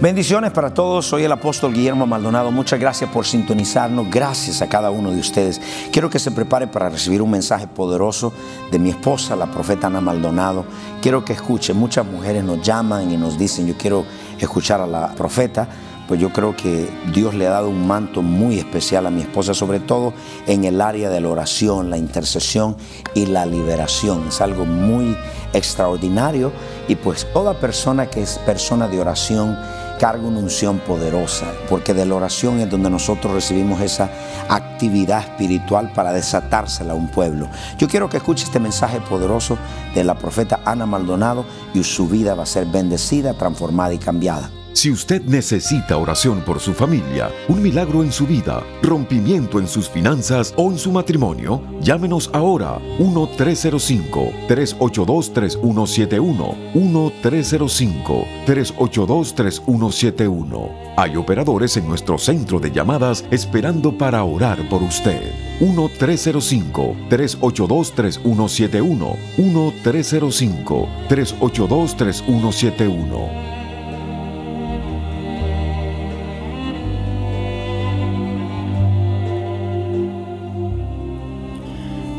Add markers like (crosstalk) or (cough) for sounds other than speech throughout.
Bendiciones para todos, soy el apóstol Guillermo Maldonado. Muchas gracias por sintonizarnos, gracias a cada uno de ustedes. Quiero que se prepare para recibir un mensaje poderoso de mi esposa, la profeta Ana Maldonado. Quiero que escuche, muchas mujeres nos llaman y nos dicen, yo quiero escuchar a la profeta pues yo creo que Dios le ha dado un manto muy especial a mi esposa, sobre todo en el área de la oración, la intercesión y la liberación. Es algo muy extraordinario y pues toda persona que es persona de oración carga una unción poderosa, porque de la oración es donde nosotros recibimos esa actividad espiritual para desatársela a un pueblo. Yo quiero que escuche este mensaje poderoso de la profeta Ana Maldonado y su vida va a ser bendecida, transformada y cambiada. Si usted necesita oración por su familia, un milagro en su vida, rompimiento en sus finanzas o en su matrimonio, llámenos ahora 1-305-382-3171. 1-305-382-3171. Hay operadores en nuestro centro de llamadas esperando para orar por usted. 1-305-382-3171. 1-305-382-3171.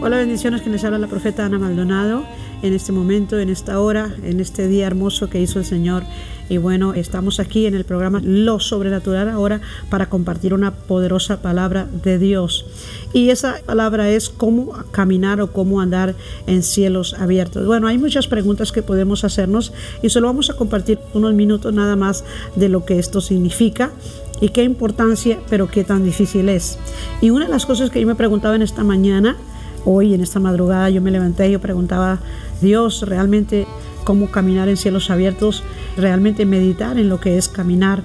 Hola, bendiciones que les habla la profeta Ana Maldonado en este momento, en esta hora, en este día hermoso que hizo el Señor. Y bueno, estamos aquí en el programa Lo Sobrenatural ahora para compartir una poderosa palabra de Dios. Y esa palabra es cómo caminar o cómo andar en cielos abiertos. Bueno, hay muchas preguntas que podemos hacernos y solo vamos a compartir unos minutos nada más de lo que esto significa y qué importancia, pero qué tan difícil es. Y una de las cosas que yo me preguntaba en esta mañana, Hoy en esta madrugada yo me levanté y yo preguntaba, Dios, realmente cómo caminar en cielos abiertos, realmente meditar en lo que es caminar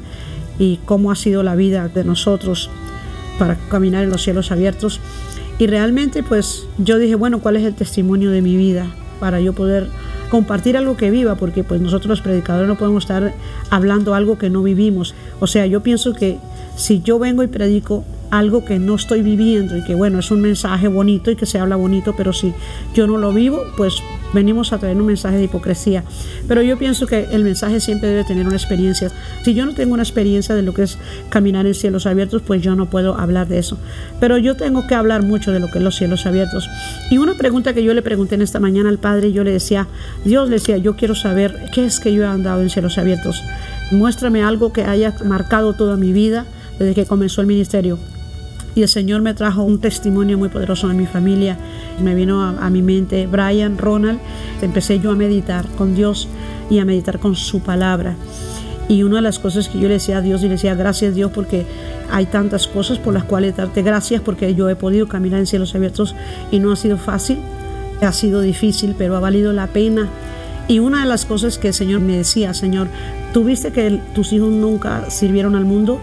y cómo ha sido la vida de nosotros para caminar en los cielos abiertos. Y realmente pues yo dije, bueno, ¿cuál es el testimonio de mi vida para yo poder compartir algo que viva? Porque pues nosotros los predicadores no podemos estar hablando algo que no vivimos. O sea, yo pienso que si yo vengo y predico algo que no estoy viviendo y que bueno, es un mensaje bonito y que se habla bonito, pero si yo no lo vivo, pues venimos a traer un mensaje de hipocresía. Pero yo pienso que el mensaje siempre debe tener una experiencia. Si yo no tengo una experiencia de lo que es caminar en cielos abiertos, pues yo no puedo hablar de eso. Pero yo tengo que hablar mucho de lo que es los cielos abiertos. Y una pregunta que yo le pregunté en esta mañana al Padre, yo le decía, Dios le decía, yo quiero saber qué es que yo he andado en cielos abiertos. Muéstrame algo que haya marcado toda mi vida desde que comenzó el ministerio. Y el Señor me trajo un testimonio muy poderoso en mi familia. Me vino a, mi mente Brian, Ronald. Empecé yo a meditar con Dios y a meditar con su palabra. Y una de las cosas que yo le decía a Dios, y le decía gracias Dios porque hay tantas cosas por las cuales darte gracias porque yo he podido caminar en cielos abiertos y no ha sido fácil, ha sido difícil, pero ha valido la pena. Y una de las cosas que el Señor me decía, Señor, ¿tuviste que tus hijos nunca sirvieron al mundo?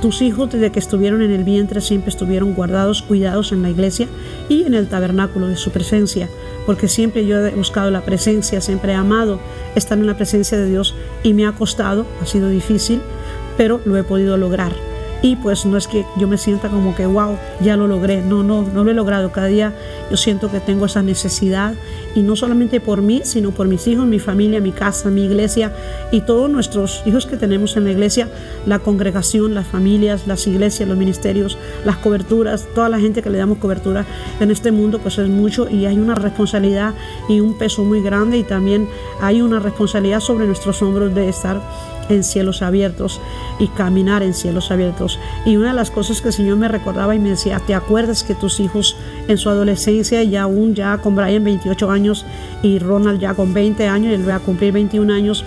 Tus hijos desde que estuvieron en el vientre siempre estuvieron guardados, cuidados en la iglesia y en el tabernáculo de su presencia, porque siempre yo he buscado la presencia, siempre he amado estar en la presencia de Dios y me ha costado, ha sido difícil, pero lo he podido lograr. Y pues no es que yo me sienta como que wow, ya lo logré, no, no, no lo he logrado, cada día yo siento que tengo esa necesidad y no solamente por mí, sino por mis hijos, mi familia, mi casa, mi iglesia y todos nuestros hijos que tenemos en la iglesia, la congregación, las familias, las iglesias, los ministerios, las coberturas, toda la gente que le damos cobertura en este mundo, pues es mucho y hay una responsabilidad y un peso muy grande y también hay una responsabilidad sobre nuestros hombros de estar en cielos abiertos y caminar en cielos abiertos. Y una de las cosas que el Señor me recordaba y me decía, ¿te acuerdas que tus hijos en su adolescencia, y aún ya con Brian 28 años y Ronald ya con 20 años, él va a cumplir 21 años,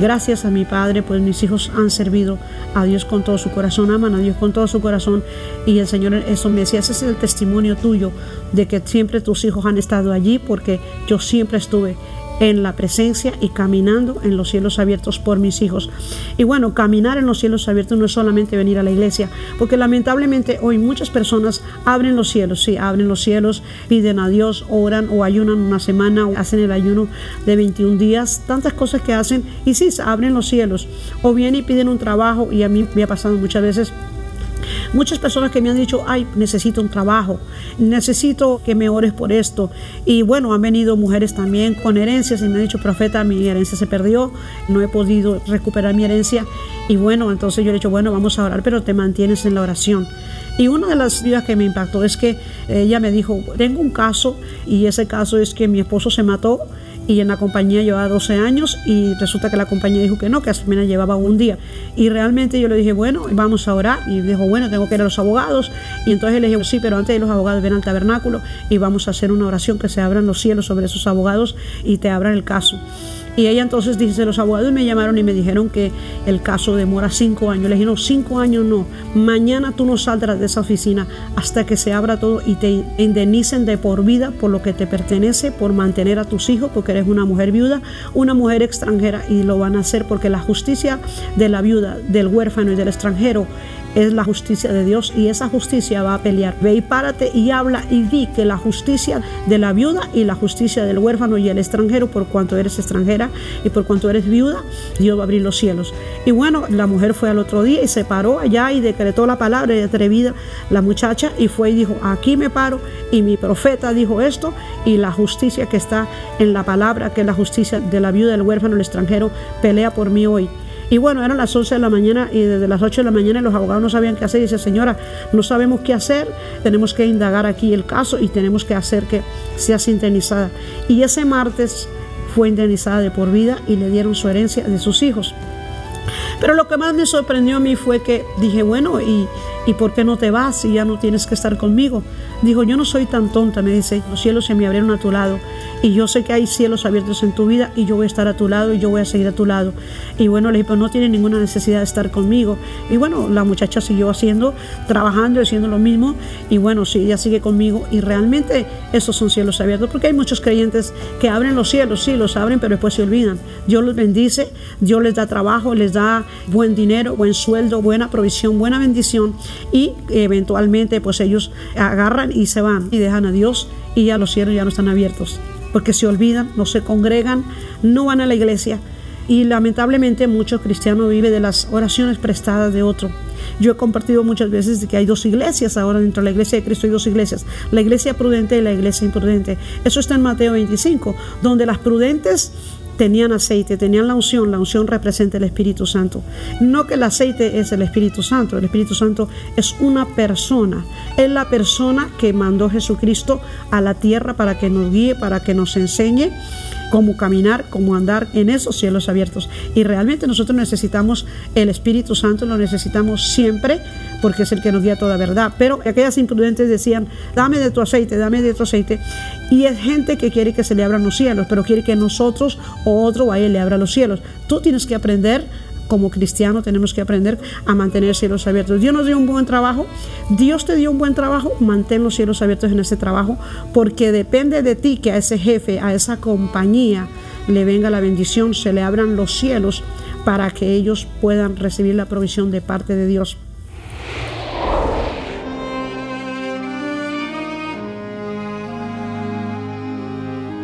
gracias a mi Padre, pues mis hijos han servido a Dios con todo su corazón, aman a Dios con todo su corazón. Y el Señor eso me decía, ese es el testimonio tuyo de que siempre tus hijos han estado allí porque yo siempre estuve en la presencia y caminando en los cielos abiertos por mis hijos. Y bueno, caminar en los cielos abiertos no es solamente venir a la iglesia, porque lamentablemente hoy muchas personas abren los cielos, sí, abren los cielos, piden a Dios, oran o ayunan una semana o hacen el ayuno de 21 días, tantas cosas que hacen y sí, abren los cielos. O vienen y piden un trabajo y a mí me ha pasado muchas veces Muchas personas que me han dicho, ay, necesito un trabajo, necesito que me ores por esto. Y bueno, han venido mujeres también con herencias y me han dicho, profeta, mi herencia se perdió, no he podido recuperar mi herencia. Y bueno, entonces yo le he dicho, bueno, vamos a orar, pero te mantienes en la oración. Y una de las vidas que me impactó es que ella me dijo, tengo un caso y ese caso es que mi esposo se mató y en la compañía llevaba 12 años y resulta que la compañía dijo que no, que apenas llevaba un día. Y realmente yo le dije, bueno, vamos a orar. Y dijo, bueno, tengo que ir a los abogados. Y entonces le dije, sí, pero antes de los abogados ven al tabernáculo y vamos a hacer una oración que se abran los cielos sobre esos abogados y te abran el caso. Y ella entonces dice, los abogados me llamaron y me dijeron que el caso demora cinco años. Le dije, no, cinco años no. Mañana tú no saldrás de esa oficina hasta que se abra todo y te indemnicen de por vida por lo que te pertenece, por mantener a tus hijos, porque eres una mujer viuda, una mujer extranjera y lo van a hacer porque la justicia de la viuda, del huérfano y del extranjero es la justicia de Dios y esa justicia va a pelear. Ve y párate y habla y di que la justicia de la viuda y la justicia del huérfano y el extranjero, por cuanto eres extranjera y por cuanto eres viuda, Dios va a abrir los cielos. Y bueno, la mujer fue al otro día y se paró allá y decretó la palabra de atrevida la muchacha y fue y dijo, aquí me paro y mi profeta dijo esto y la justicia que está en la palabra, que es la justicia de la viuda, del huérfano, el extranjero, pelea por mí hoy. Y bueno, eran las 11 de la mañana y desde las 8 de la mañana los abogados no sabían qué hacer. Y dice, señora, no sabemos qué hacer, tenemos que indagar aquí el caso y tenemos que hacer que sea sintonizada. Y ese martes fue indemnizada de por vida y le dieron su herencia de sus hijos. Pero lo que más me sorprendió a mí fue que dije, bueno, ¿y, ¿y por qué no te vas si ya no tienes que estar conmigo? Dijo, yo no soy tan tonta, me dice, los cielos se me abrieron a tu lado y yo sé que hay cielos abiertos en tu vida y yo voy a estar a tu lado y yo voy a seguir a tu lado. Y bueno, le dije, pero no tiene ninguna necesidad de estar conmigo. Y bueno, la muchacha siguió haciendo, trabajando, haciendo lo mismo y bueno, sí, ella sigue conmigo y realmente esos son cielos abiertos porque hay muchos creyentes que abren los cielos, sí, los abren, pero después se olvidan. Dios los bendice, Dios les da trabajo, les da buen dinero, buen sueldo, buena provisión, buena bendición y eventualmente pues ellos agarran y se van y dejan a Dios y ya los cielos ya no están abiertos porque se olvidan, no se congregan, no van a la iglesia y lamentablemente muchos cristianos viven de las oraciones prestadas de otro. Yo he compartido muchas veces de que hay dos iglesias ahora dentro de la iglesia de Cristo hay dos iglesias, la iglesia prudente y la iglesia imprudente. Eso está en Mateo 25, donde las prudentes tenían aceite, tenían la unción, la unción representa el Espíritu Santo. No que el aceite es el Espíritu Santo, el Espíritu Santo es una persona, es la persona que mandó Jesucristo a la tierra para que nos guíe, para que nos enseñe cómo caminar, cómo andar en esos cielos abiertos. Y realmente nosotros necesitamos el Espíritu Santo, lo necesitamos siempre porque es el que nos guía toda verdad. Pero aquellas imprudentes decían, dame de tu aceite, dame de tu aceite. Y es gente que quiere que se le abran los cielos, pero quiere que nosotros o otro vaya y le abra los cielos. Tú tienes que aprender como cristiano tenemos que aprender a mantener cielos abiertos. Dios nos dio un buen trabajo, Dios te dio un buen trabajo, mantén los cielos abiertos en ese trabajo, porque depende de ti que a ese jefe, a esa compañía, le venga la bendición, se le abran los cielos para que ellos puedan recibir la provisión de parte de Dios.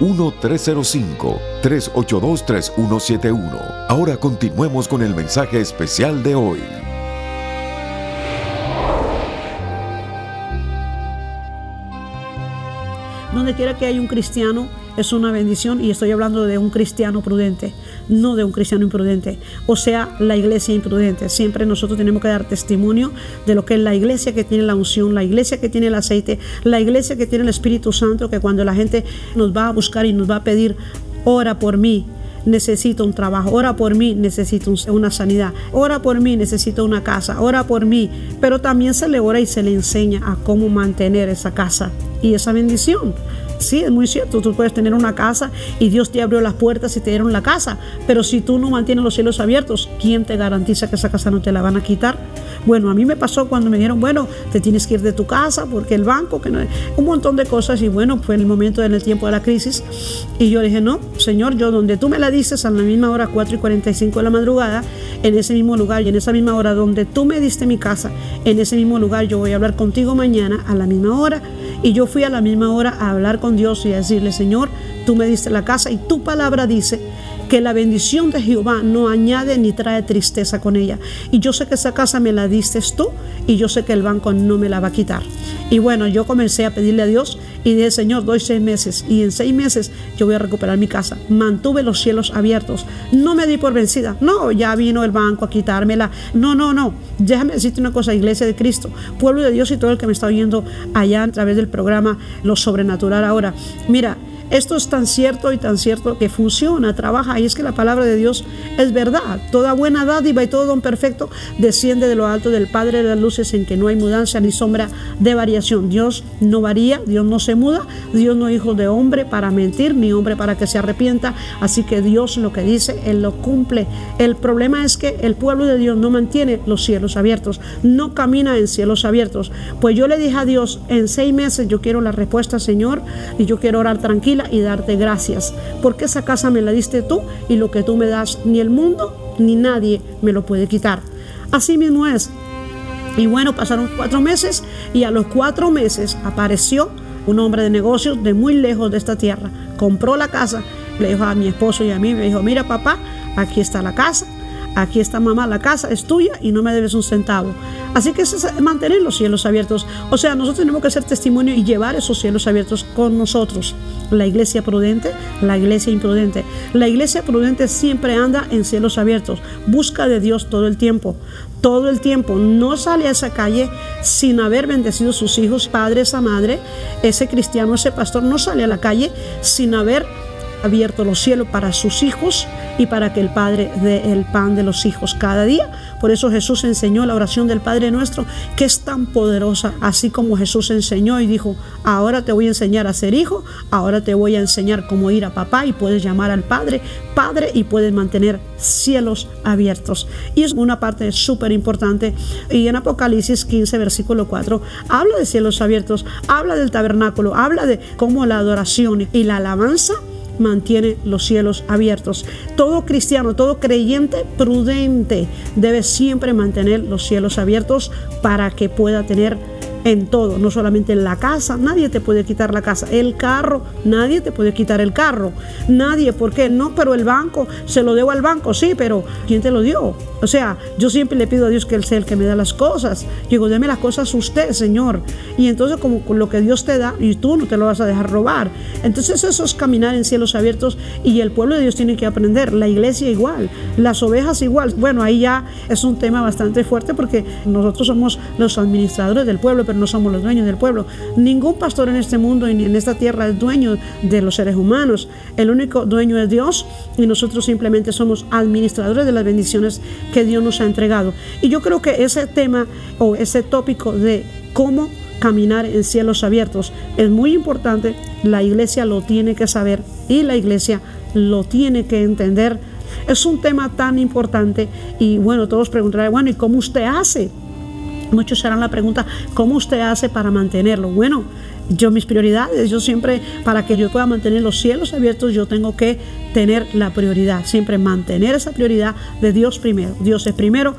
1-305-382-3171. Ahora continuemos con el mensaje especial de hoy. Donde quiera que haya un cristiano es una bendición y estoy hablando de un cristiano prudente, no de un cristiano imprudente, o sea, la iglesia imprudente. Siempre nosotros tenemos que dar testimonio de lo que es la iglesia que tiene la unción, la iglesia que tiene el aceite, la iglesia que tiene el Espíritu Santo, que cuando la gente nos va a buscar y nos va a pedir, ora por mí, necesito un trabajo, ora por mí, necesito una sanidad, ora por mí, necesito una casa, ora por mí, pero también se le ora y se le enseña a cómo mantener esa casa y esa bendición. Sí, es muy cierto, tú puedes tener una casa y Dios te abrió las puertas y te dieron la casa, pero si tú no mantienes los cielos abiertos, ¿quién te garantiza que esa casa no te la van a quitar? Bueno, a mí me pasó cuando me dijeron, bueno, te tienes que ir de tu casa porque el banco, que no, un montón de cosas y bueno, fue el momento en el tiempo de la crisis. Y yo dije, no, Señor, yo donde tú me la dices a la misma hora, 4 y 45 de la madrugada, en ese mismo lugar y en esa misma hora donde tú me diste mi casa, en ese mismo lugar yo voy a hablar contigo mañana a la misma hora y yo fui a la misma hora a hablar con Dios y a decirle, Señor, tú me diste la casa y tu palabra dice que la bendición de Jehová no añade ni trae tristeza con ella. Y yo sé que esa casa me la diste tú y yo sé que el banco no me la va a quitar. Y bueno, yo comencé a pedirle a Dios y dije, Señor, doy seis meses y en seis meses yo voy a recuperar mi casa. Mantuve los cielos abiertos. No me di por vencida. No, ya vino el banco a quitármela. No, no, no. Déjame decirte una cosa, Iglesia de Cristo, pueblo de Dios y todo el que me está oyendo allá a través del programa Lo Sobrenatural ahora. Mira, esto es tan cierto y tan cierto que funciona, trabaja, y es que la palabra de Dios es verdad. Toda buena dádiva y todo don perfecto desciende de lo alto del Padre de las luces en que no hay mudanza ni sombra de variación. Dios no varía, Dios no se muda, Dios no es hijo de hombre para mentir, ni hombre para que se arrepienta. Así que Dios lo que dice, Él lo cumple. El problema es que el pueblo de Dios no mantiene los cielos abiertos, no camina en cielos abiertos. Pues yo le dije a Dios, en seis meses yo quiero la respuesta, Señor, y yo quiero orar tranquila y darte gracias, porque esa casa me la diste tú y lo que tú me das ni el mundo ni nadie me lo puede quitar. Así mismo es. Y bueno, pasaron cuatro meses y a los cuatro meses apareció un hombre de negocios de muy lejos de esta tierra. Compró la casa, le dijo a mi esposo y a mí, me dijo, mira papá, aquí está la casa, aquí está mamá, la casa es tuya y no me debes un centavo. Así que es mantener los cielos abiertos. O sea, nosotros tenemos que ser testimonio y llevar esos cielos abiertos con nosotros. La iglesia prudente, la iglesia imprudente. La iglesia prudente siempre anda en cielos abiertos. Busca de Dios todo el tiempo. Todo el tiempo. No sale a esa calle sin haber bendecido a sus hijos, padre, esa madre, ese cristiano, ese pastor. No sale a la calle sin haber abierto los cielos para sus hijos y para que el Padre dé el pan de los hijos cada día. Por eso Jesús enseñó la oración del Padre nuestro, que es tan poderosa, así como Jesús enseñó y dijo, ahora te voy a enseñar a ser hijo, ahora te voy a enseñar cómo ir a papá y puedes llamar al Padre, Padre y puedes mantener cielos abiertos. Y es una parte súper importante. Y en Apocalipsis 15, versículo 4, habla de cielos abiertos, habla del tabernáculo, habla de cómo la adoración y la alabanza mantiene los cielos abiertos. Todo cristiano, todo creyente prudente debe siempre mantener los cielos abiertos para que pueda tener en todo, no solamente en la casa, nadie te puede quitar la casa, el carro, nadie te puede quitar el carro, nadie, ¿por qué? No, pero el banco, se lo debo al banco, sí, pero ¿quién te lo dio? O sea, yo siempre le pido a Dios que Él sea el que me da las cosas. Digo, deme las cosas usted, Señor. Y entonces como lo que Dios te da y tú no te lo vas a dejar robar. Entonces eso es caminar en cielos abiertos y el pueblo de Dios tiene que aprender. La iglesia igual, las ovejas igual. Bueno, ahí ya es un tema bastante fuerte porque nosotros somos los administradores del pueblo, pero no somos los dueños del pueblo. Ningún pastor en este mundo y en esta tierra es dueño de los seres humanos. El único dueño es Dios y nosotros simplemente somos administradores de las bendiciones que Dios nos ha entregado. Y yo creo que ese tema o ese tópico de cómo caminar en cielos abiertos es muy importante. La iglesia lo tiene que saber y la iglesia lo tiene que entender. Es un tema tan importante y bueno, todos preguntarán, bueno, ¿y cómo usted hace? Muchos harán la pregunta, ¿cómo usted hace para mantenerlo? Bueno, yo mis prioridades, yo siempre, para que yo pueda mantener los cielos abiertos, yo tengo que tener la prioridad, siempre mantener esa prioridad de Dios primero. Dios es primero.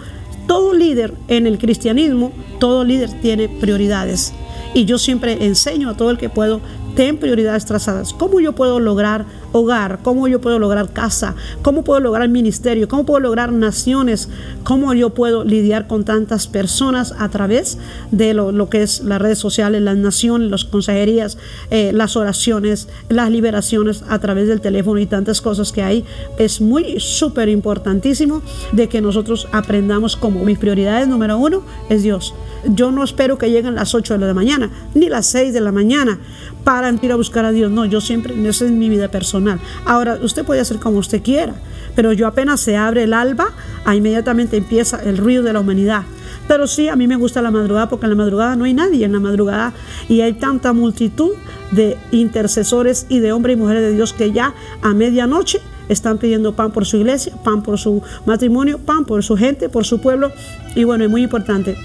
Todo líder en el cristianismo, todo líder tiene prioridades. Y yo siempre enseño a todo el que puedo, ten prioridades trazadas. ¿Cómo yo puedo lograr hogar? ¿Cómo yo puedo lograr casa? ¿Cómo puedo lograr ministerio? ¿Cómo puedo lograr naciones? ¿Cómo yo puedo lidiar con tantas personas a través de lo, que es las redes sociales, las naciones, las consejerías, eh, las oraciones, las liberaciones a través del teléfono y tantas cosas que hay? Es muy súper importantísimo de que nosotros aprendamos como mis prioridades número uno es Dios. Yo no espero que lleguen las 8 de la mañana ni las 6 de la mañana para ir a buscar a Dios. No, yo siempre, esa es mi vida personal. Ahora, usted puede hacer como usted quiera, pero yo apenas se abre el alba, inmediatamente empieza el ruido de la humanidad. Pero sí, a mí me gusta la madrugada porque en la madrugada no hay nadie en la madrugada y hay tanta multitud de intercesores y de hombres y mujeres de Dios que ya a medianoche están pidiendo pan por su iglesia, pan por su matrimonio, pan por su gente, por su pueblo. Y bueno, es muy importante.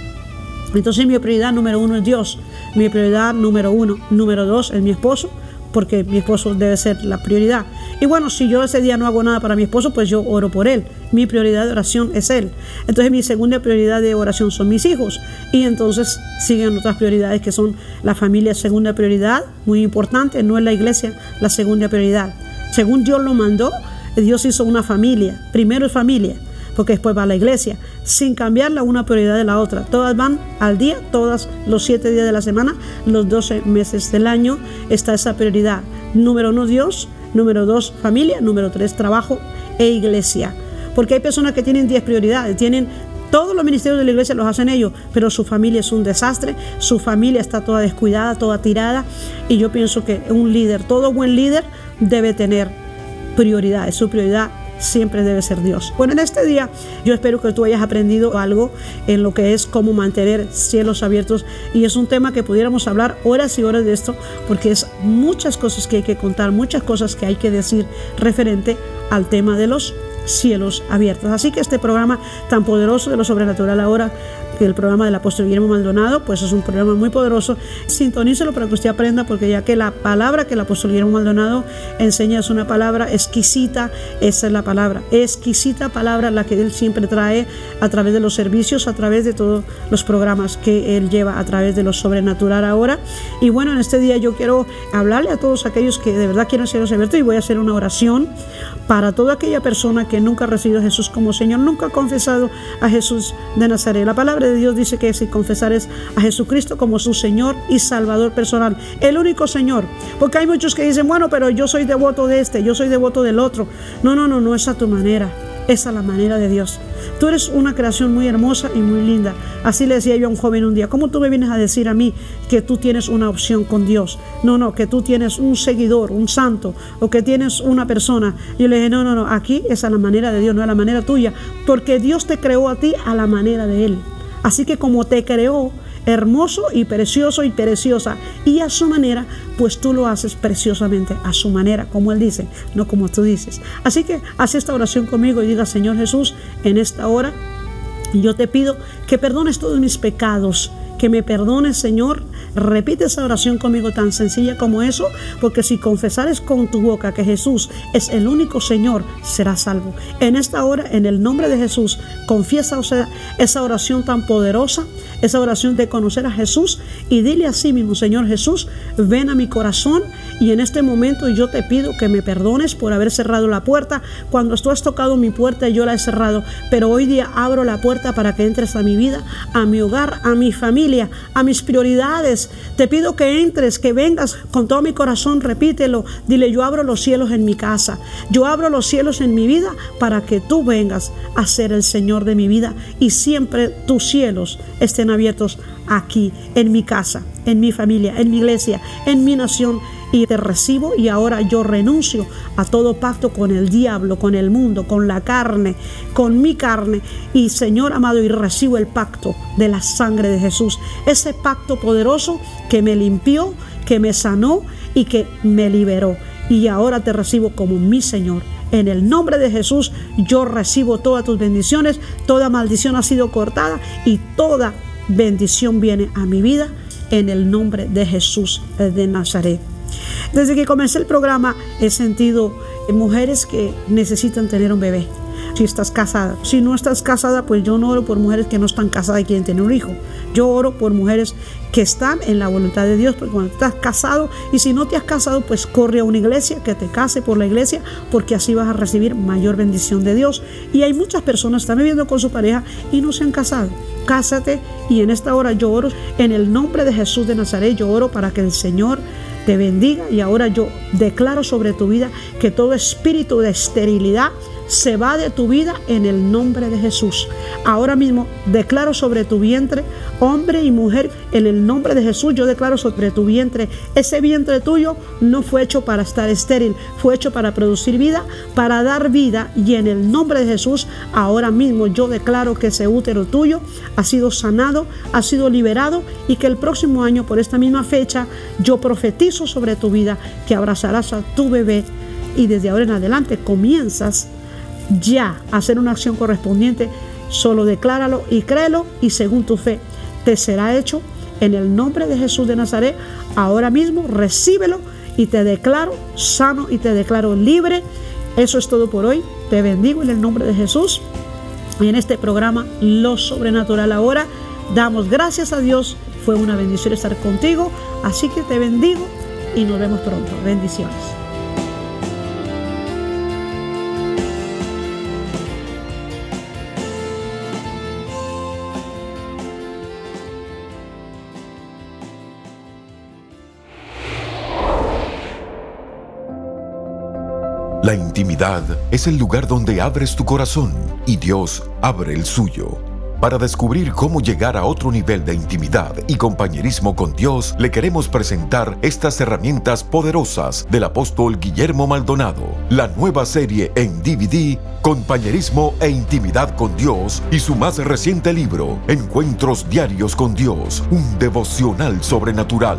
Entonces mi prioridad número uno es Dios. Mi prioridad número uno. Número dos es mi esposo, porque mi esposo debe ser la prioridad. Y bueno, si yo ese día no hago nada para mi esposo, pues yo oro por él. Mi prioridad de oración es él. Entonces mi segunda prioridad de oración son mis hijos. Y entonces siguen otras prioridades que son la familia, segunda prioridad, muy importante, no es la iglesia, la segunda prioridad. Según Dios lo mandó, Dios hizo una familia. Primero es familia, porque después va a la iglesia, sin cambiar la una prioridad de la otra. Todas van al día, todas los siete días de la semana, los doce meses del año, está esa prioridad. Número uno, Dios. Número dos, familia. Número tres, trabajo e iglesia. Porque hay personas que tienen diez prioridades, tienen todos los ministerios de la iglesia los hacen ellos, pero su familia es un desastre, su familia está toda descuidada, toda tirada. Y yo pienso que un líder, todo buen líder, debe tener prioridades. Su prioridad siempre debe ser Dios. Bueno, en este día yo espero que tú hayas aprendido algo en lo que es cómo mantener cielos abiertos y es un tema que pudiéramos hablar horas y horas de esto porque es muchas cosas que hay que contar, muchas cosas que hay que decir referente al tema de los cielos abiertos. Así que este programa tan poderoso de lo sobrenatural ahora el programa del apóstol Guillermo Maldonado, pues es un programa muy poderoso. Sintonícelo para que usted aprenda, porque ya que la palabra que el apóstol Guillermo Maldonado enseña es una palabra exquisita, esa es la palabra, exquisita palabra la que él siempre trae a través de los servicios, a través de todos los programas que él lleva a través de lo sobrenatural ahora. Y bueno, en este día yo quiero hablarle a todos aquellos que de verdad quieren ser abiertos y voy a hacer una oración para toda aquella persona que nunca ha recibido a Jesús como Señor, nunca ha confesado a Jesús de Nazaret. La palabra de Dios dice que si confesares a Jesucristo como su Señor y Salvador personal, el único Señor, porque hay muchos que dicen, bueno, pero yo soy devoto de este, yo soy devoto del otro. No, no, no, no es a tu manera, es la manera de Dios. Tú eres una creación muy hermosa y muy linda. Así le decía yo a un joven un día, ¿cómo tú me vienes a decir a mí que tú tienes una opción con Dios? No, no, que tú tienes un seguidor, un santo, o que tienes una persona. Yo le dije, no, no, no, aquí es a la manera de Dios, no a la manera tuya, porque Dios te creó a ti a la manera de Él. Así que como te creó hermoso y precioso y preciosa y a su manera, pues tú lo haces preciosamente a su manera, como Él dice, no como tú dices. Así que haz esta oración conmigo y diga, Señor Jesús, en esta hora yo te pido que perdones todos mis pecados que me perdones, Señor. Repite esa oración conmigo tan sencilla como eso, porque si confesares con tu boca que Jesús es el único Señor, serás salvo. En esta hora, en el nombre de Jesús, confiesa esa oración tan poderosa, esa oración de conocer a Jesús y dile así mismo, Señor Jesús, ven a mi corazón y en este momento yo te pido que me perdones por haber cerrado la puerta. Cuando tú has tocado mi puerta, yo la he cerrado, pero hoy día abro la puerta para que entres a mi vida, a mi hogar, a mi familia a mis prioridades. Te pido que entres, que vengas con todo mi corazón, repítelo. Dile, yo abro los cielos en mi casa, yo abro los cielos en mi vida para que tú vengas a ser el Señor de mi vida y siempre tus cielos estén abiertos aquí, en mi casa, en mi familia, en mi iglesia, en mi nación y te recibo y ahora yo renuncio a todo pacto con el diablo, con el mundo, con la carne, con mi carne y Señor amado y recibo el pacto de la sangre de Jesús, ese pacto poderoso que me limpió, que me sanó y que me liberó. Y ahora te recibo como mi Señor. En el nombre de Jesús yo recibo todas tus bendiciones, toda maldición ha sido cortada y toda bendición viene a mi vida en el nombre de Jesús de Nazaret. Desde que comencé el programa he sentido mujeres que necesitan tener un bebé. Si estás casada, si no estás casada, pues yo no oro por mujeres que no están casadas y quieren tener un hijo. Yo oro por mujeres que están en la voluntad de Dios, porque cuando estás casado y si no te has casado, pues corre a una iglesia, que te case por la iglesia, porque así vas a recibir mayor bendición de Dios. Y hay muchas personas que están viviendo con su pareja y no se han casado. Cásate y en esta hora yo oro en el nombre de Jesús de Nazaret, yo oro para que el Señor te bendiga y ahora yo declaro sobre tu vida que todo espíritu de esterilidad se va de tu vida en el nombre de Jesús. Ahora mismo declaro sobre tu vientre Hombre y mujer, en el nombre de Jesús, yo declaro sobre tu vientre, ese vientre tuyo no fue hecho para estar estéril, fue hecho para producir vida, para dar vida. Y en el nombre de Jesús, ahora mismo yo declaro que ese útero tuyo ha sido sanado, ha sido liberado y que el próximo año, por esta misma fecha, yo profetizo sobre tu vida que abrazarás a tu bebé y desde ahora en adelante comienzas ya hacer una acción correspondiente. Solo decláralo y créelo y según tu fe te será hecho en el nombre de Jesús de Nazaret. Ahora mismo recíbelo y te declaro sano y te declaro libre. Eso es todo por hoy. Te bendigo en el nombre de Jesús. Y en este programa, Lo Sobrenatural ahora, damos gracias a Dios. Fue una bendición estar contigo. Así que te bendigo y nos vemos pronto. Bendiciones. La intimidad es el lugar donde abres tu corazón y Dios abre el suyo. Para descubrir cómo llegar a otro nivel de intimidad y compañerismo con Dios, le queremos presentar estas herramientas poderosas del apóstol Guillermo Maldonado, la nueva serie en DVD, Compañerismo e Intimidad con Dios, y su más reciente libro, Encuentros Diarios con Dios, un devocional sobrenatural.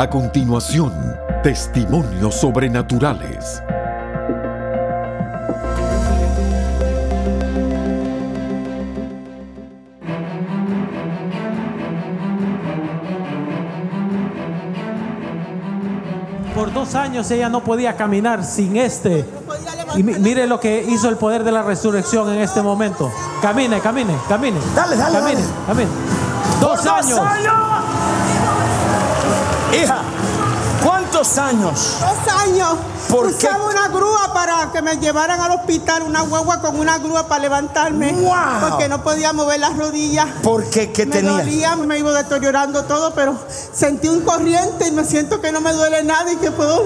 A continuación, testimonios sobrenaturales. Por dos años ella no podía caminar sin este. Y mi- mire lo que hizo el poder de la resurrección en este momento. Camine, camine, camine. Dale, dale, Camine, dale. camine. Dos años. Hija, ¿cuántos años? Dos años. ¿Por qué? Usaba una grúa para que me llevaran al hospital, una guagua con una grúa para levantarme. ¡Wow! Porque no podía mover las rodillas. ¿Por qué? ¿Qué me tenías? dolía, me iba deteriorando todo, pero sentí un corriente y me siento que no me duele nada y que puedo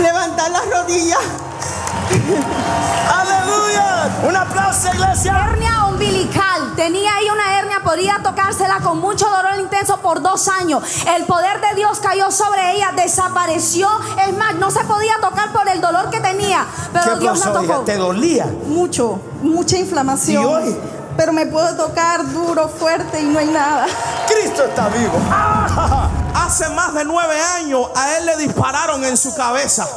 levantar las rodillas. (laughs) ¡Aleluya! ¡Un aplauso, iglesia! Hernia umbilical. Tenía ahí una hernia, podía tocársela con mucho dolor intenso por dos años. El poder de Dios cayó sobre ella, desapareció. Es más, no se podía tocar por el dolor que tenía. Pero ¿Qué Dios la pasó, hija? tocó. ¿Te dolía? Mucho, mucha inflamación. ¿Y hoy? Pero me puedo tocar duro, fuerte y no hay nada. Cristo está vivo. (laughs) Hace más de nueve años a él le dispararon en su cabeza.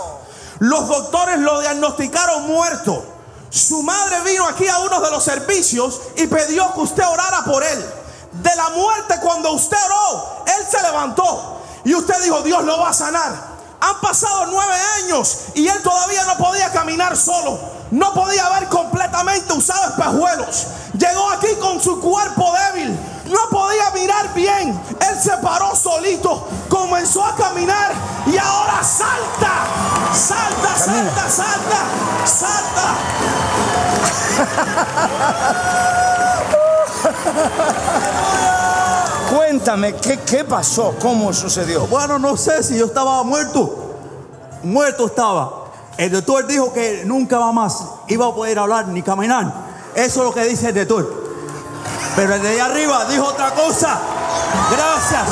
Los doctores lo diagnosticaron muerto. Su madre vino aquí a uno de los servicios y pidió que usted orara por él. De la muerte, cuando usted oró, él se levantó. Y usted dijo, Dios lo va a sanar. Han pasado nueve años y él todavía no podía caminar solo. No podía ver completamente, usaba espejuelos. Llegó aquí con su cuerpo débil. Bien. Él se paró solito, comenzó a caminar y ahora salta, salta, salta, salta, salta. (laughs) Cuéntame, ¿qué, ¿qué pasó? ¿Cómo sucedió? Bueno, no sé si yo estaba muerto. Muerto estaba. El doctor dijo que nunca va más iba a poder hablar ni caminar. Eso es lo que dice el doctor. Pero el de allá arriba dijo otra cosa. Gracias.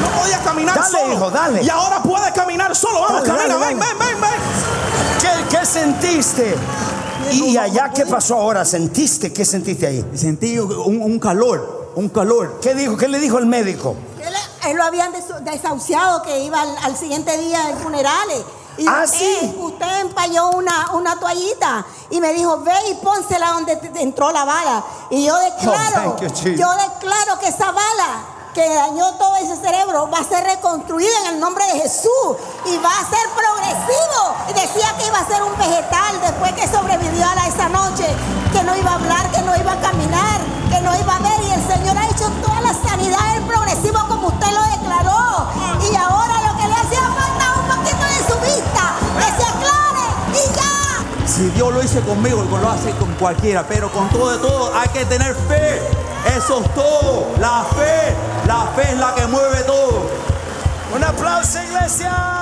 No podía caminar Dale, solo. hijo, dale. Y ahora puede caminar solo. Vamos, Dale, camina, dale, ven, dale. ven, ven, ven. ¿Qué, qué sentiste? ¿Y allá qué pasó ahora? ¿Sentiste? ¿Qué sentiste ahí? Sentí un, un calor, un calor. ¿Qué dijo? ¿Qué le dijo el médico? Él, él lo habían desahuciado que iba al, al siguiente día de funerales. Y Ah, usted, sí. usted empalló una, una toallita y me dijo, ve y pónsela donde te- entró la bala. Y yo declaro, Oh, you, yo declaro que esa bala que dañó todo ese cerebro va a ser reconstruido en el nombre de Jesús y va a ser progresivo. Y decía que iba a ser un vegetal después que sobrevivió a esa noche, que no iba a hablar, que no iba a caminar, que no iba a ver. Y el Señor ha hecho toda la sanidad del progresivo como usted lo Si Dios lo hizo conmigo, lo hace con cualquiera, pero con todo de todo hay que tener fe. Eso es todo. La fe, la fe es la que mueve todo. Un aplauso, iglesia.